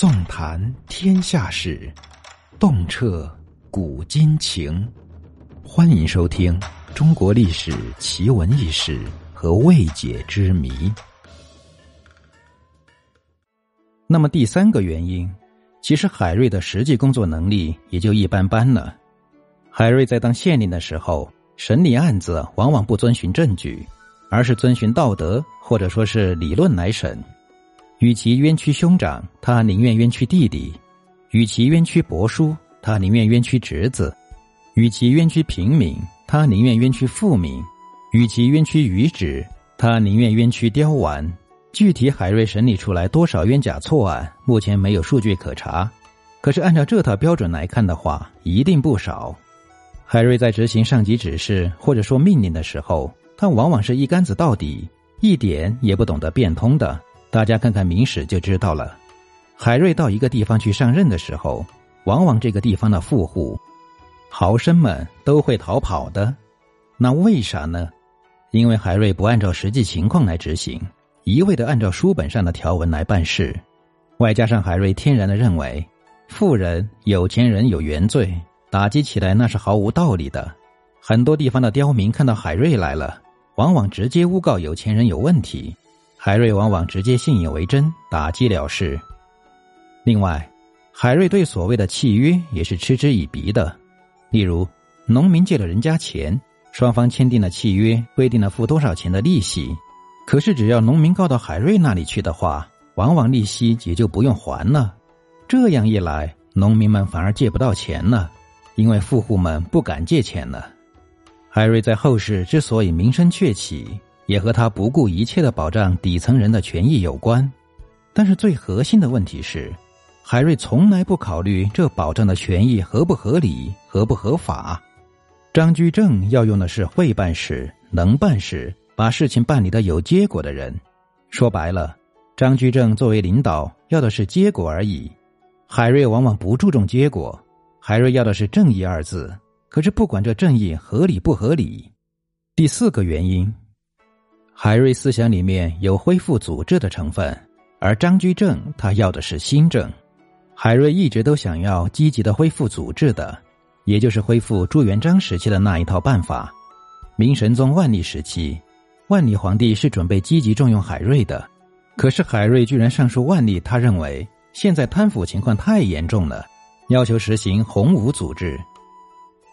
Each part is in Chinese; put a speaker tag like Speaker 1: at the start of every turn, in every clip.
Speaker 1: 纵谈天下事，洞彻古今情。欢迎收听《中国历史奇闻异事和未解之谜》。那么第三个原因，其实海瑞的实际工作能力也就一般般了。海瑞在当县令的时候，审理案子往往不遵循证据，而是遵循道德或者说是理论来审。与其冤屈兄长，他宁愿冤屈弟弟；与其冤屈伯叔，他宁愿冤屈侄子；与其冤屈平民，他宁愿冤屈富民；与其冤屈愚子，他宁愿冤屈刁顽。具体海瑞审理出来多少冤假错案，目前没有数据可查。可是按照这套标准来看的话，一定不少。海瑞在执行上级指示或者说命令的时候，他往往是一竿子到底，一点也不懂得变通的。大家看看明史就知道了。海瑞到一个地方去上任的时候，往往这个地方的富户、豪绅们都会逃跑的。那为啥呢？因为海瑞不按照实际情况来执行。一味的按照书本上的条文来办事，外加上海瑞天然的认为，富人、有钱人有原罪，打击起来那是毫无道理的。很多地方的刁民看到海瑞来了，往往直接诬告有钱人有问题，海瑞往往直接信以为真，打击了事。另外，海瑞对所谓的契约也是嗤之以鼻的，例如，农民借了人家钱，双方签订了契约，规定了付多少钱的利息。可是，只要农民告到海瑞那里去的话，往往利息也就不用还了。这样一来，农民们反而借不到钱了，因为富户们不敢借钱了。海瑞在后世之所以名声鹊起，也和他不顾一切的保障底层人的权益有关。但是，最核心的问题是，海瑞从来不考虑这保障的权益合不合理、合不合法。张居正要用的是会办事、能办事。把事情办理的有结果的人，说白了，张居正作为领导要的是结果而已。海瑞往往不注重结果，海瑞要的是正义二字。可是不管这正义合理不合理。第四个原因，海瑞思想里面有恢复组织的成分，而张居正他要的是新政。海瑞一直都想要积极的恢复组织的，也就是恢复朱元璋时期的那一套办法。明神宗万历时期。万历皇帝是准备积极重用海瑞的，可是海瑞居然上书万历，他认为现在贪腐情况太严重了，要求实行洪武组织。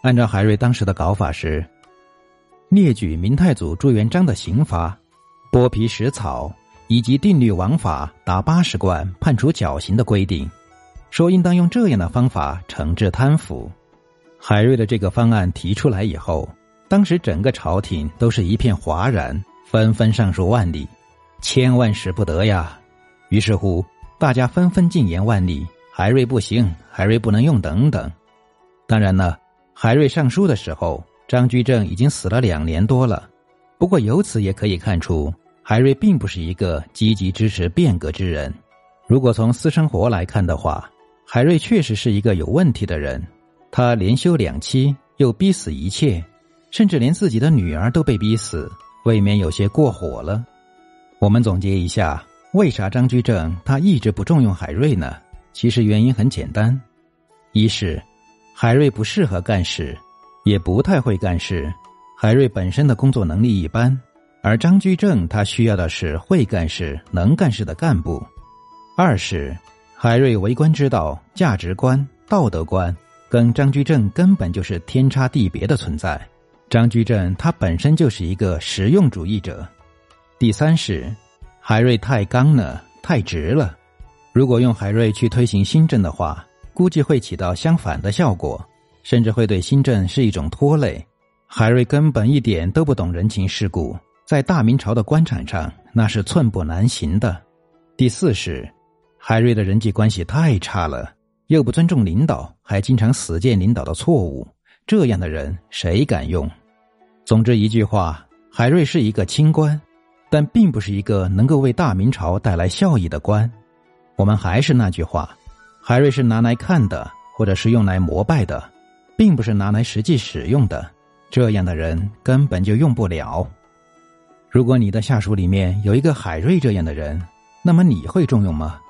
Speaker 1: 按照海瑞当时的搞法是，列举明太祖朱元璋的刑罚，剥皮食草，以及定律王法打八十贯判处绞刑的规定，说应当用这样的方法惩治贪腐。海瑞的这个方案提出来以后，当时整个朝廷都是一片哗然。纷纷上书万历，千万使不得呀！于是乎，大家纷纷进言万历，海瑞不行，海瑞不能用等等。当然了，海瑞上书的时候，张居正已经死了两年多了。不过由此也可以看出，海瑞并不是一个积极支持变革之人。如果从私生活来看的话，海瑞确实是一个有问题的人。他连休两妻，又逼死一切，甚至连自己的女儿都被逼死。未免有些过火了。我们总结一下，为啥张居正他一直不重用海瑞呢？其实原因很简单：一是海瑞不适合干事，也不太会干事；海瑞本身的工作能力一般，而张居正他需要的是会干事、能干事的干部。二是海瑞为官之道、价值观、道德观，跟张居正根本就是天差地别的存在。张居正他本身就是一个实用主义者。第三是，海瑞太刚了，太直了。如果用海瑞去推行新政的话，估计会起到相反的效果，甚至会对新政是一种拖累。海瑞根本一点都不懂人情世故，在大明朝的官场上那是寸步难行的。第四是，海瑞的人际关系太差了，又不尊重领导，还经常死谏领导的错误。这样的人谁敢用？总之一句话，海瑞是一个清官，但并不是一个能够为大明朝带来效益的官。我们还是那句话，海瑞是拿来看的，或者是用来膜拜的，并不是拿来实际使用的。这样的人根本就用不了。如果你的下属里面有一个海瑞这样的人，那么你会重用吗？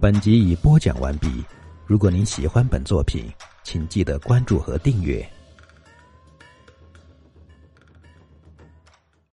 Speaker 1: 本集已播讲完毕，如果您喜欢本作品，请记得关注和订阅。